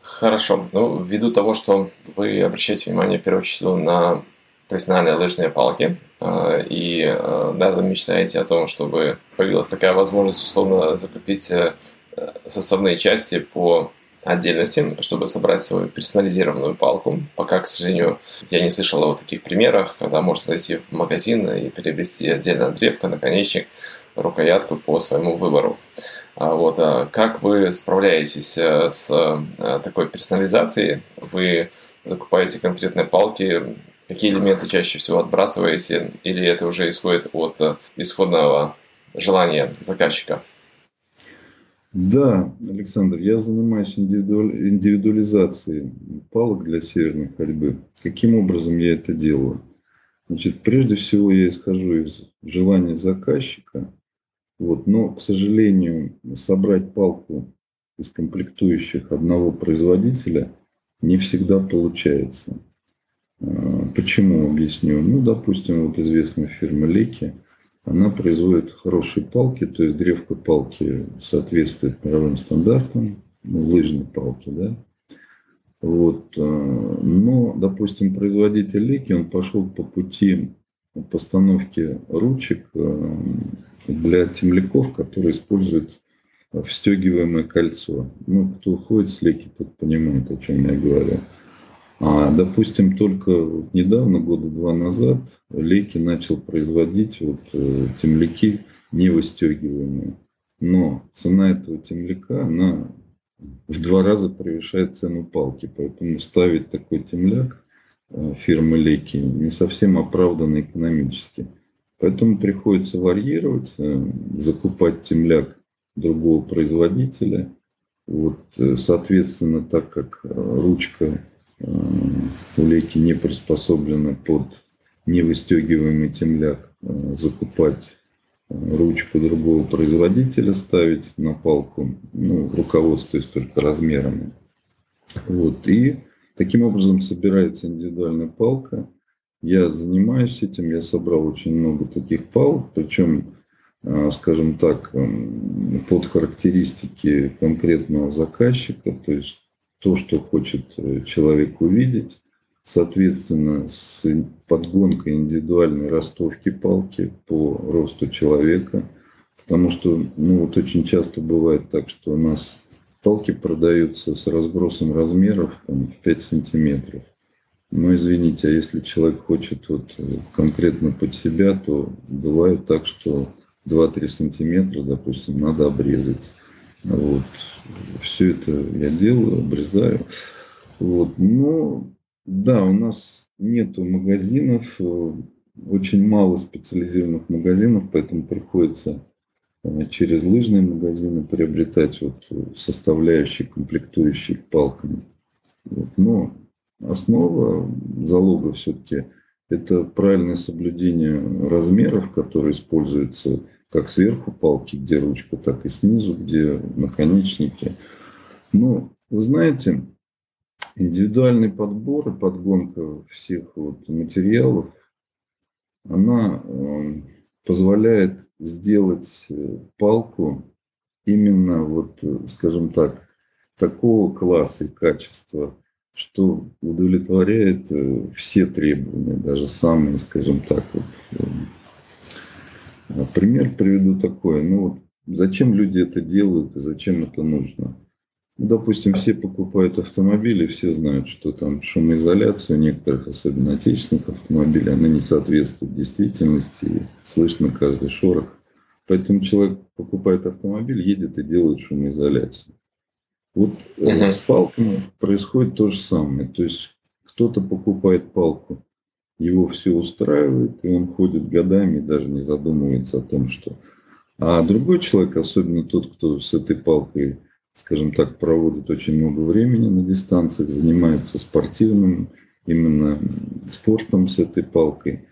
Хорошо. Ну, ввиду того, что вы обращаете внимание, в первую очередь, на профессиональные лыжные палки, а, и а, да, вы мечтаете о том, чтобы появилась такая возможность, условно, закупить э, составные части по отдельности, чтобы собрать свою персонализированную палку. Пока, к сожалению, я не слышал о таких примерах, когда можно зайти в магазин и приобрести отдельно древко, наконечник, рукоятку по своему выбору. А вот, как вы справляетесь э, с э, такой персонализацией? Вы закупаете конкретные палки, какие элементы чаще всего отбрасываете, или это уже исходит от э, исходного желания заказчика? Да, Александр, я занимаюсь индивидуализацией палок для северной ходьбы. Каким образом я это делаю? Значит, прежде всего я исхожу из желания заказчика, вот, но, к сожалению, собрать палку из комплектующих одного производителя не всегда получается. А, почему, объясню. Ну, допустим, вот известная фирма Леки – она производит хорошие палки, то есть древко палки соответствует мировым стандартам, ну, лыжные палки, да. Вот. Э, но, допустим, производитель Леки, он пошел по пути постановки ручек э, для темляков, которые используют встегиваемое кольцо. Ну, кто ходит с Леки, тот понимает, о чем я говорю. А, допустим, только недавно, года два назад, Лейки начал производить вот, э, темляки невыстегиваемые. Но цена этого темляка, она в два раза превышает цену палки. Поэтому ставить такой темляк э, фирмы Лейки не совсем оправданно экономически. Поэтому приходится варьировать, э, закупать темляк другого производителя. Вот, соответственно, так как ручка улейки не приспособлены под невыстегиваемый темляк, э, закупать э, ручку другого производителя, ставить на палку, ну, руководствуясь только размерами. Вот. И таким образом собирается индивидуальная палка. Я занимаюсь этим, я собрал очень много таких палок, причем, э, скажем так, под характеристики конкретного заказчика, то есть то, что хочет э, человек увидеть. Соответственно, с подгонкой индивидуальной ростовки палки по росту человека. Потому что, ну вот очень часто бывает так, что у нас палки продаются с разбросом размеров там, в 5 сантиметров. Но извините, а если человек хочет вот э, конкретно под себя, то бывает так, что 2-3 сантиметра, допустим, надо обрезать. Вот. Все это я делаю, обрезаю. Вот. Но да, у нас нету магазинов, э, очень мало специализированных магазинов, поэтому приходится э, через лыжные магазины приобретать вот составляющие, комплектующие к палкам. Вот. Но основа залога все-таки это правильное соблюдение размеров, которые используются как сверху палки, где ручка, так и снизу, где наконечники. Но, вы знаете, индивидуальный подбор и подгонка всех вот материалов, она э, позволяет сделать э, палку именно вот, скажем так, такого класса и качества, что удовлетворяет э, все требования, даже самые, скажем так, вот, Пример приведу такой. Ну вот зачем люди это делают и зачем это нужно? Ну, допустим, все покупают автомобили, все знают, что там шумоизоляция у некоторых, особенно отечественных автомобилей, она не соответствует действительности, и слышно каждый шорох. Поэтому человек покупает автомобиль, едет и делает шумоизоляцию. Вот uh-huh. с палками происходит то же самое. То есть кто-то покупает палку его все устраивает, и он ходит годами даже не задумывается о том, что... А другой человек, особенно тот, кто с этой палкой скажем так, проводит очень много времени на дистанциях, занимается спортивным именно спортом с этой палкой,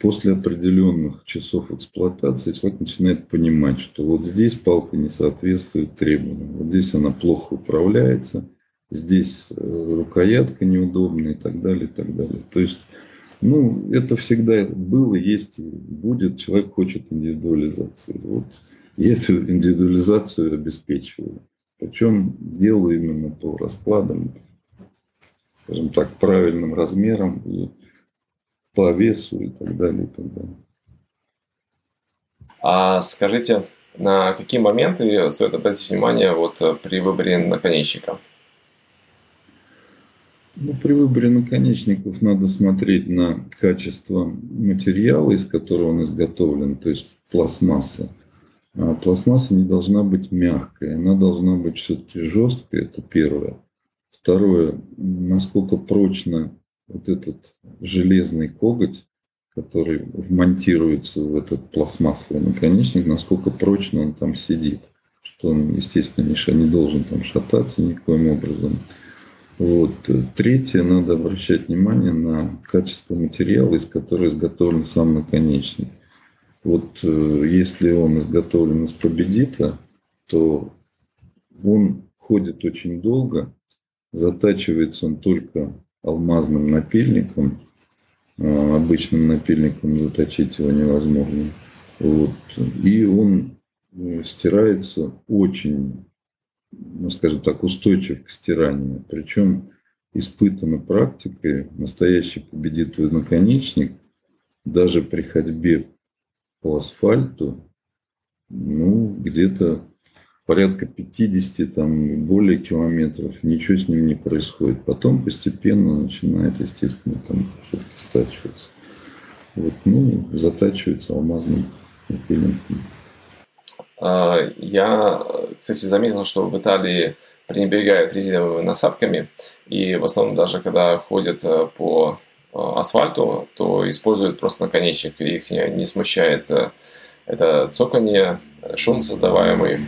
после определенных часов эксплуатации человек начинает понимать, что вот здесь палка не соответствует требованиям, вот здесь она плохо управляется, здесь э, рукоятка неудобная и так далее, и так далее. То есть, ну, это всегда было, есть и будет. Человек хочет индивидуализации. Вот эту индивидуализацию обеспечиваю. Причем делаю именно по раскладам, скажем так, правильным размерам и по весу и так далее, и так далее. А скажите, на какие моменты стоит обратить внимание вот при выборе наконечника? Ну, при выборе наконечников надо смотреть на качество материала, из которого он изготовлен, то есть пластмасса. А пластмасса не должна быть мягкой, она должна быть все-таки жесткой, это первое. Второе, насколько прочно вот этот железный коготь, который вмонтируется в этот пластмассовый наконечник, насколько прочно он там сидит. Что он, естественно, не, не должен там шататься никоим образом. Вот. Третье, надо обращать внимание на качество материала, из которого изготовлен сам наконечник. Вот э, если он изготовлен из победита, то он ходит очень долго, затачивается он только алмазным напильником. А, обычным напильником заточить его невозможно. Вот. И он э, стирается очень, ну, скажем так, устойчив к стиранию. Причем испытана практикой, настоящий победитель наконечник, даже при ходьбе по асфальту, ну, где-то порядка 50, там, более километров, ничего с ним не происходит. Потом постепенно начинает, естественно, там все-таки стачиваться. Вот, ну, затачивается алмазным пилинком. А, я, кстати, заметил, что в Италии пренебрегают резиновыми насадками, и в основном даже когда ходят э, по э, асфальту, то используют просто наконечник, и их не, не смущает э, это цоканье, шум создаваемый.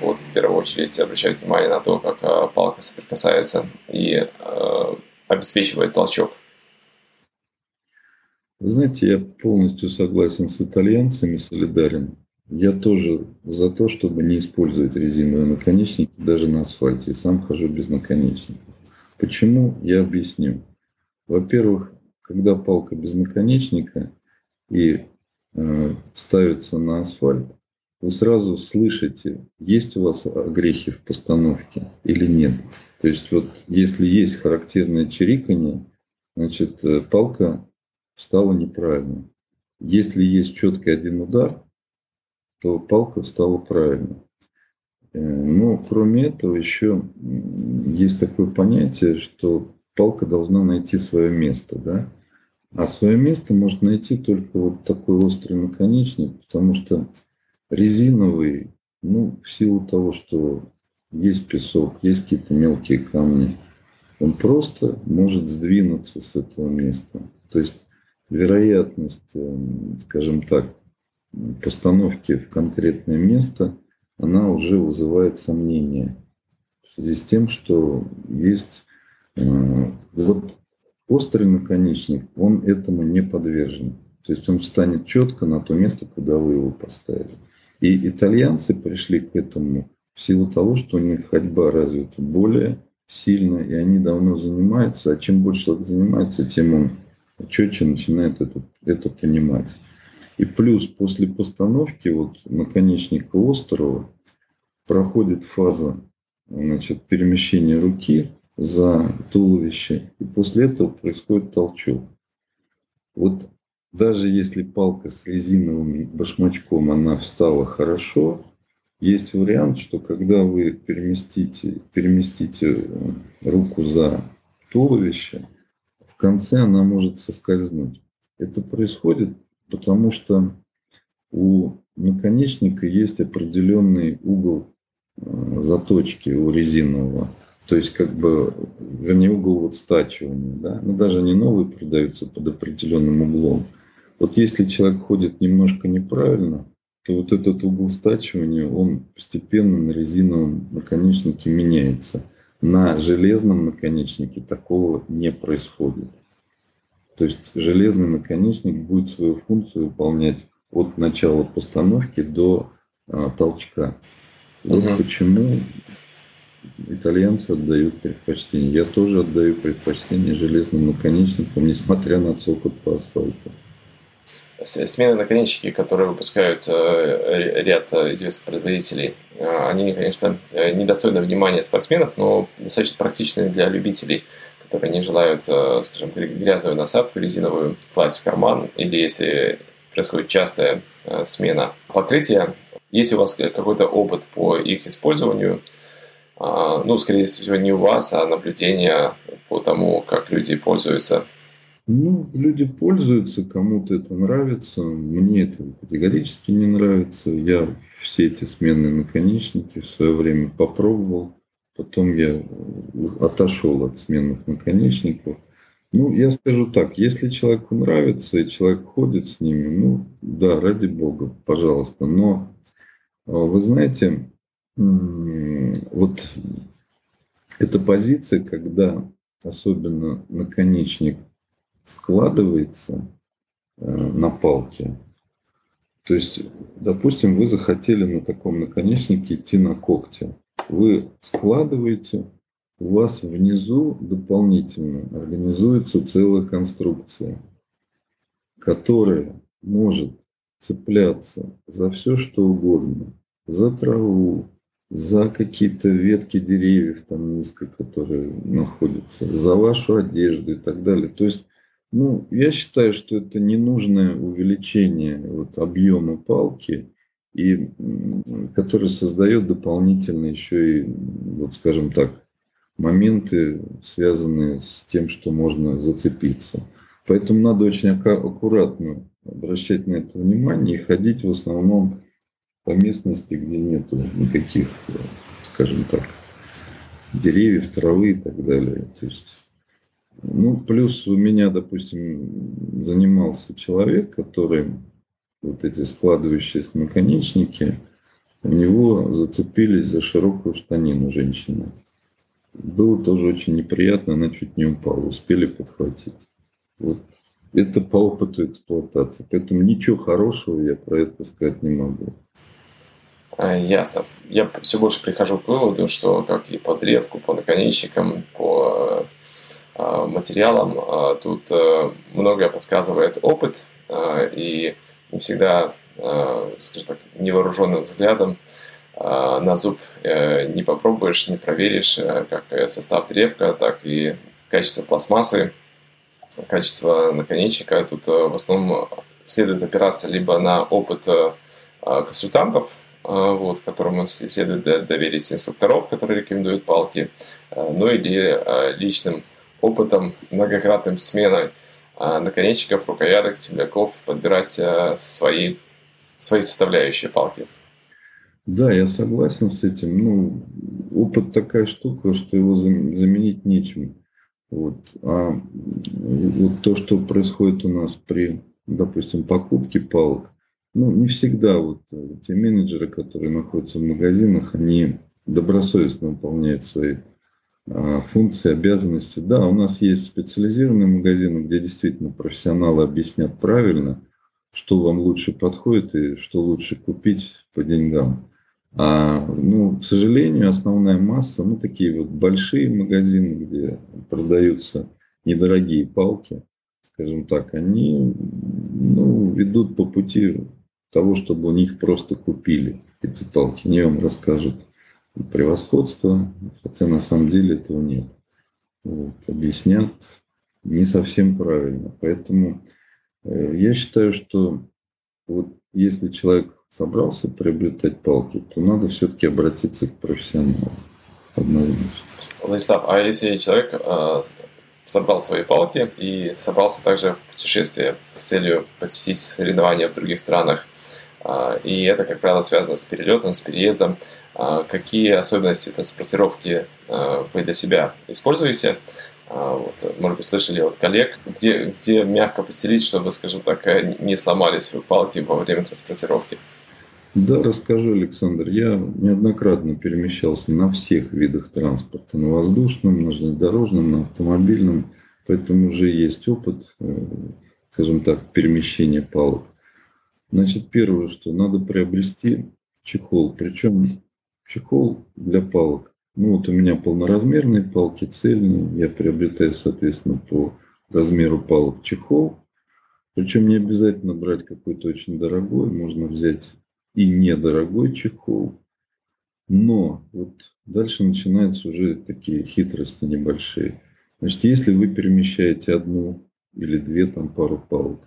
Вот, в первую очередь обращать внимание на то, как палка соприкасается и обеспечивает толчок. Знаете, я полностью согласен с итальянцами, солидарен. Я тоже за то, чтобы не использовать резиновые наконечники даже на асфальте. И сам хожу без наконечников. Почему? Я объясню. Во-первых, когда палка без наконечника и э, ставится на асфальт, вы сразу слышите, есть у вас огрехи в постановке или нет. То есть вот если есть характерное чириканье, значит э, палка встала неправильно. Если есть четкий один удар, то палка встала правильно. Э, но кроме этого еще есть такое понятие, что палка должна найти свое место. Да? А свое место может найти только вот такой острый наконечник, потому что резиновый, ну, в силу того, что есть песок, есть какие-то мелкие камни, он просто может сдвинуться с этого места. То есть вероятность, эм, скажем так, постановки в конкретное место, она уже вызывает сомнения в связи с тем, что есть э, вот острый наконечник, он этому не подвержен. То есть он встанет четко на то место, куда вы его поставили. И итальянцы пришли к этому в силу того, что у них ходьба развита более сильно, и они давно занимаются. А чем больше человек занимается, тем он четче начинает это, это понимать. И плюс после постановки вот наконечника острова проходит фаза значит, перемещения руки за туловище, и после этого происходит толчок. Вот даже если палка с резиновым башмачком, она встала хорошо, есть вариант, что когда вы переместите, переместите э, руку за туловище, в конце она может соскользнуть. Это происходит потому, что у наконечника есть определенный угол э, заточки у резинового. То есть, как бы, вернее, угол вот стачивания. Да? Но даже не новые продаются под определенным углом. Вот если человек ходит немножко неправильно, то вот этот угол стачивания, он постепенно на резиновом наконечнике меняется. На железном наконечнике такого не происходит. То есть железный наконечник будет свою функцию выполнять от начала постановки до а, толчка. Вот угу. почему итальянцы отдают предпочтение. Я тоже отдаю предпочтение железным наконечникам, несмотря на цокот по асфальту. Смены наконечники, которые выпускают э, ряд известных производителей, э, они, конечно, э, недостойны внимания спортсменов, но достаточно практичны для любителей, которые не желают, скажем, грязную насадку резиновую класть в карман, или если происходит частая смена покрытия, если у вас какой-то опыт по их использованию, а, ну, скорее всего, не у вас, а наблюдение по тому, как люди пользуются. Ну, люди пользуются, кому-то это нравится, мне это категорически не нравится. Я все эти сменные наконечники в свое время попробовал, потом я отошел от сменных наконечников. Ну, я скажу так, если человеку нравится и человек ходит с ними, ну, да, ради бога, пожалуйста. Но а, вы знаете, вот эта позиция, когда особенно наконечник складывается э, на палке, то есть, допустим, вы захотели на таком наконечнике идти на когти. Вы складываете, у вас внизу дополнительно организуется целая конструкция, которая может цепляться за все, что угодно за траву, за какие-то ветки деревьев там низко, которые находятся, за вашу одежду и так далее. То есть, ну, я считаю, что это ненужное увеличение вот, объема палки, и который создает дополнительно еще и, вот скажем так, моменты, связанные с тем, что можно зацепиться. Поэтому надо очень аккуратно обращать на это внимание и ходить в основном по местности, где нет никаких, скажем так, деревьев, травы и так далее. То есть, ну, плюс у меня, допустим, занимался человек, который вот эти складывающиеся наконечники, у него зацепились за широкую штанину женщины. Было тоже очень неприятно, она чуть не упала, успели подхватить. Вот это по опыту эксплуатации. Поэтому ничего хорошего я про это сказать не могу. А, ясно. Я все больше прихожу к выводу, что как и по древку, по наконечникам, по а, материалам, а, тут э, многое подсказывает опыт, и не всегда, скажем так, невооруженным взглядом на зуб э, не попробуешь, не проверишь как состав древка, так и качество пластмассы, качество наконечника. Тут э, в основном следует опираться либо на опыт консультантов, вот, которому следует доверить инструкторов, которые рекомендуют палки, ну или личным опытом, многократным сменой наконечников, рукояток, темляков, подбирать свои, свои составляющие палки. Да, я согласен с этим. Ну, опыт такая штука, что его заменить нечем. Вот. А вот то, что происходит у нас при, допустим, покупке палок, ну, не всегда вот э, те менеджеры, которые находятся в магазинах, они добросовестно выполняют свои а, функции, обязанности. Да, у нас есть специализированные магазины, где действительно профессионалы объяснят правильно, что вам лучше подходит и что лучше купить по деньгам. А, ну, к сожалению, основная масса, ну, такие вот большие магазины, где продаются недорогие палки, скажем так, они ну, ведут по пути того, чтобы у них просто купили эти палки. Они вам расскажут превосходство, хотя на самом деле этого нет. Вот, объяснят не совсем правильно. Поэтому э, я считаю, что вот если человек собрался приобретать палки, то надо все-таки обратиться к профессионалу. Однозначно. Владислав, а если человек э, собрал свои палки и собрался также в путешествие с целью посетить соревнования в других странах, а, и это, как правило, связано с перелетом, с переездом. А, какие особенности транспортировки а, вы для себя используете? Вот, может быть, слышали от коллег, где, где мягко постелить, чтобы, скажем так, не сломались вы палки во время транспортировки? Да, расскажу, Александр. Я неоднократно перемещался на всех видах транспорта. На воздушном, на железнодорожном, на автомобильном. Поэтому уже есть опыт, э, скажем так, перемещения палок. Значит, первое, что надо приобрести чехол. Причем чехол для палок. Ну вот у меня полноразмерные палки, цельные. Я приобретаю, соответственно, по размеру палок чехол. Причем не обязательно брать какой-то очень дорогой. Можно взять и недорогой чехол. Но вот дальше начинаются уже такие хитрости небольшие. Значит, если вы перемещаете одну или две там пару палок,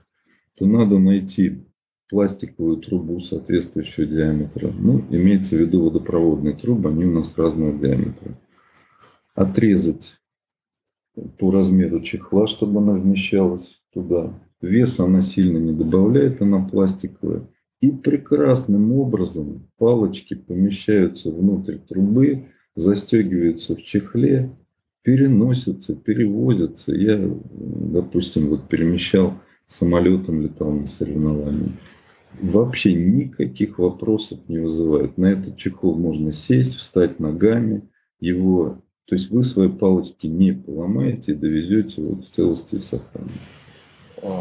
то надо найти пластиковую трубу соответствующего диаметра. Ну, имеется в виду водопроводные трубы, они у нас разного диаметра. Отрезать по размеру чехла, чтобы она вмещалась туда. Вес она сильно не добавляет, она пластиковая. И прекрасным образом палочки помещаются внутрь трубы, застегиваются в чехле, переносятся, перевозятся. Я, допустим, вот перемещал самолетом, летал на соревнования. Вообще никаких вопросов не вызывает. На этот чехол можно сесть, встать ногами, его, то есть вы свои палочки не поломаете довезете вот в целости и сохранности.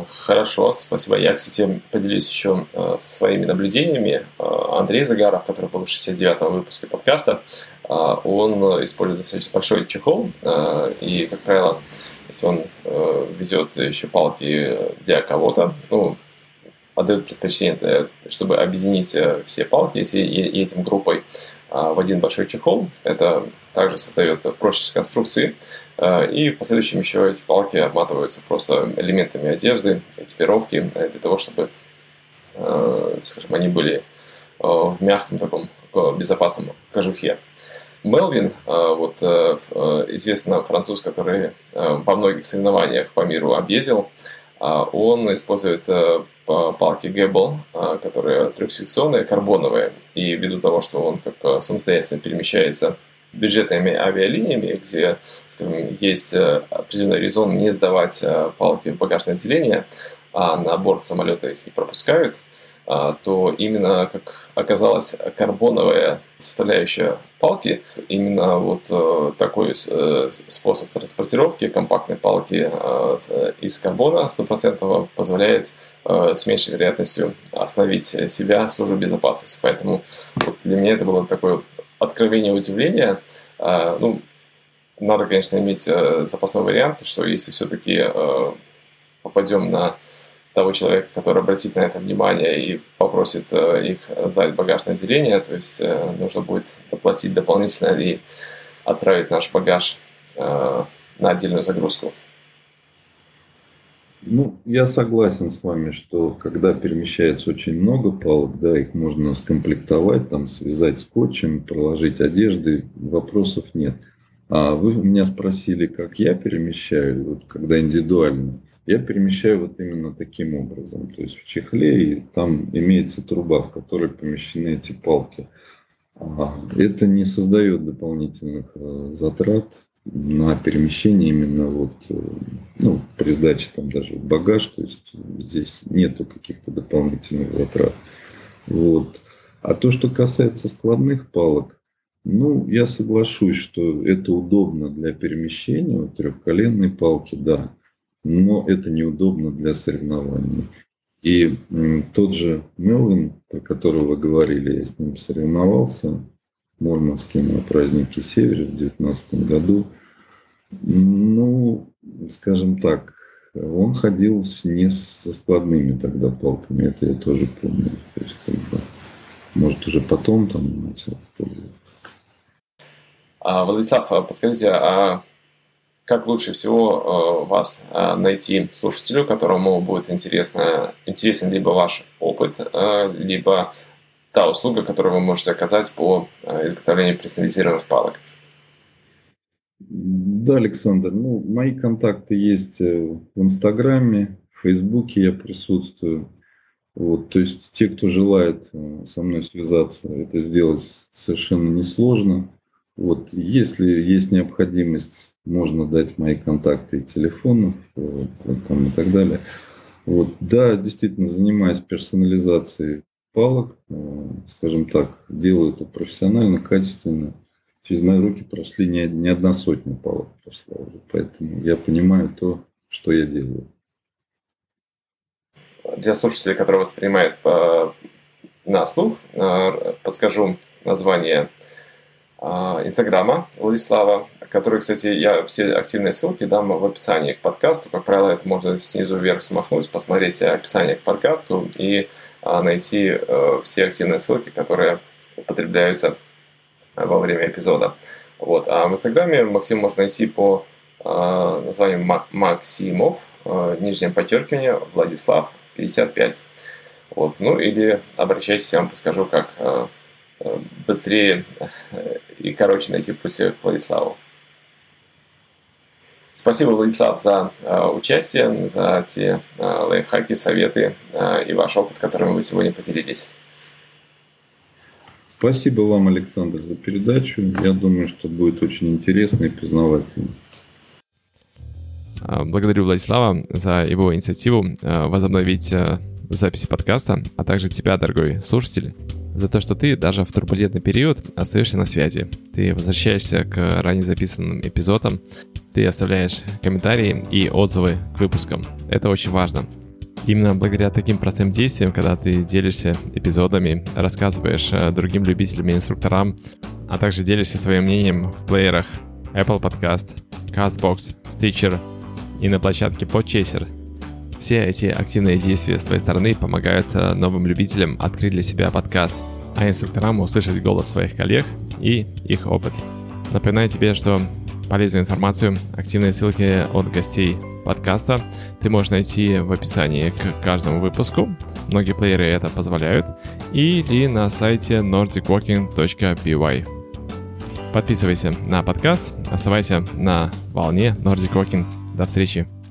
Хорошо, спасибо. Я, кстати, поделюсь еще э, своими наблюдениями. Э, Андрей Загаров, который был в 69-м выпуске подкаста, э, он использует достаточно большой чехол. И, как правило, если он везет еще палки для кого-то, ну, отдает предпочтение, чтобы объединить все палки, если этим группой в один большой чехол. Это также создает прочность конструкции, Э, и в последующем еще эти палки обматываются просто элементами одежды, экипировки, э, для того, чтобы, э, скажем, они были в мягком таком безопасном кожухе. Мелвин, вот известный француз, который во многих соревнованиях по миру объездил, он использует палки Гэббл, которые трехсекционные, карбоновые, и ввиду того, что он как самостоятельно перемещается бюджетными авиалиниями, где, скажем, есть э, определенный резон не сдавать э, палки в багажное отделение, а на борт самолета их не пропускают, а, то именно, как оказалось, карбоновая составляющая палки, именно вот э, такой способ транспортировки компактной палки из карбона стопроцентного позволяет с меньшей вероятностью остановить себя в службе безопасности. Поэтому вот для меня это было такое откровение удивления. А, ну, надо, конечно, иметь э, запасной вариант, что если все-таки э, попадем на того человека, который обратит на это внимание и попросит э, их сдать багажное отделение, то есть нужно будет доплатить дополнительно и отправить наш багаж на отдельную загрузку. Ну, я согласен с вами, что когда перемещается очень много палок, да, их можно скомплектовать, там, связать скотчем, проложить одежды, вопросов нет. А вы меня спросили, как я перемещаю, вот, когда индивидуально. Я перемещаю вот именно таким образом. То есть в чехле и там имеется труба, в которой помещены эти палки. Это не создает дополнительных э, затрат на перемещение именно вот, э, ну, при сдаче там даже багаж, то есть здесь нету каких-то дополнительных затрат. Вот. А то, что касается складных палок, ну, я соглашусь, что это удобно для перемещения, вот трехколенные палки, да, но это неудобно для соревнований. И тот же Мелвин, про которого говорили, я с ним соревновался, Мурманске на празднике Севера в 2019 году. Ну, скажем так, он ходил не со складными тогда палками, это я тоже помню. То есть, как бы, может, уже потом там начал использовать. А, Владислав, а подскажите, а как лучше всего э, вас э, найти слушателю, которому будет интересно, интересен либо ваш опыт, э, либо та услуга, которую вы можете заказать по изготовлению персонализированных палок. Да, Александр, ну, мои контакты есть в Инстаграме, в Фейсбуке я присутствую. Вот, то есть те, кто желает со мной связаться, это сделать совершенно несложно. Вот, если есть необходимость, можно дать мои контакты и телефонов там, и так далее. Вот, да, действительно, занимаюсь персонализацией палок, скажем так, делаю это профессионально, качественно. Через мои руки прошли не, не одна сотня палок прошла уже, поэтому я понимаю то, что я делаю. Для слушателей, которые воспринимают по, на слух, подскажу название Инстаграма Владислава, который, кстати, я все активные ссылки дам в описании к подкасту. Как правило, это можно снизу вверх смахнуть, посмотреть описание к подкасту и а, найти э, все активные ссылки, которые употребляются во время эпизода. Вот. А в Инстаграме Максим можно найти по а, названию Максимов, э, нижнее подчеркивание, Владислав, 55. Вот. Ну или обращайтесь, я вам подскажу, как э, быстрее и короче найти путь к Владиславу. Спасибо, Владислав, за э, участие, за те э, лайфхаки, советы э, и ваш опыт, которым вы сегодня поделились. Спасибо вам, Александр, за передачу. Я думаю, что будет очень интересно и познавательно. Благодарю Владислава за его инициативу возобновить записи подкаста, а также тебя, дорогой слушатель, за то, что ты даже в турбулентный период остаешься на связи. Ты возвращаешься к ранее записанным эпизодам, ты оставляешь комментарии и отзывы к выпускам. Это очень важно. Именно благодаря таким простым действиям, когда ты делишься эпизодами, рассказываешь э, другим любителям и инструкторам, а также делишься своим мнением в плеерах Apple Podcast, CastBox, Stitcher и на площадке Podchaser – все эти активные действия с твоей стороны помогают э, новым любителям открыть для себя подкаст, а инструкторам услышать голос своих коллег и их опыт. Напоминаю тебе, что полезную информацию, активные ссылки от гостей подкаста ты можешь найти в описании к каждому выпуску. Многие плееры это позволяют. Или на сайте nordicwalking.by. Подписывайся на подкаст, оставайся на волне Nordic Walking. До встречи!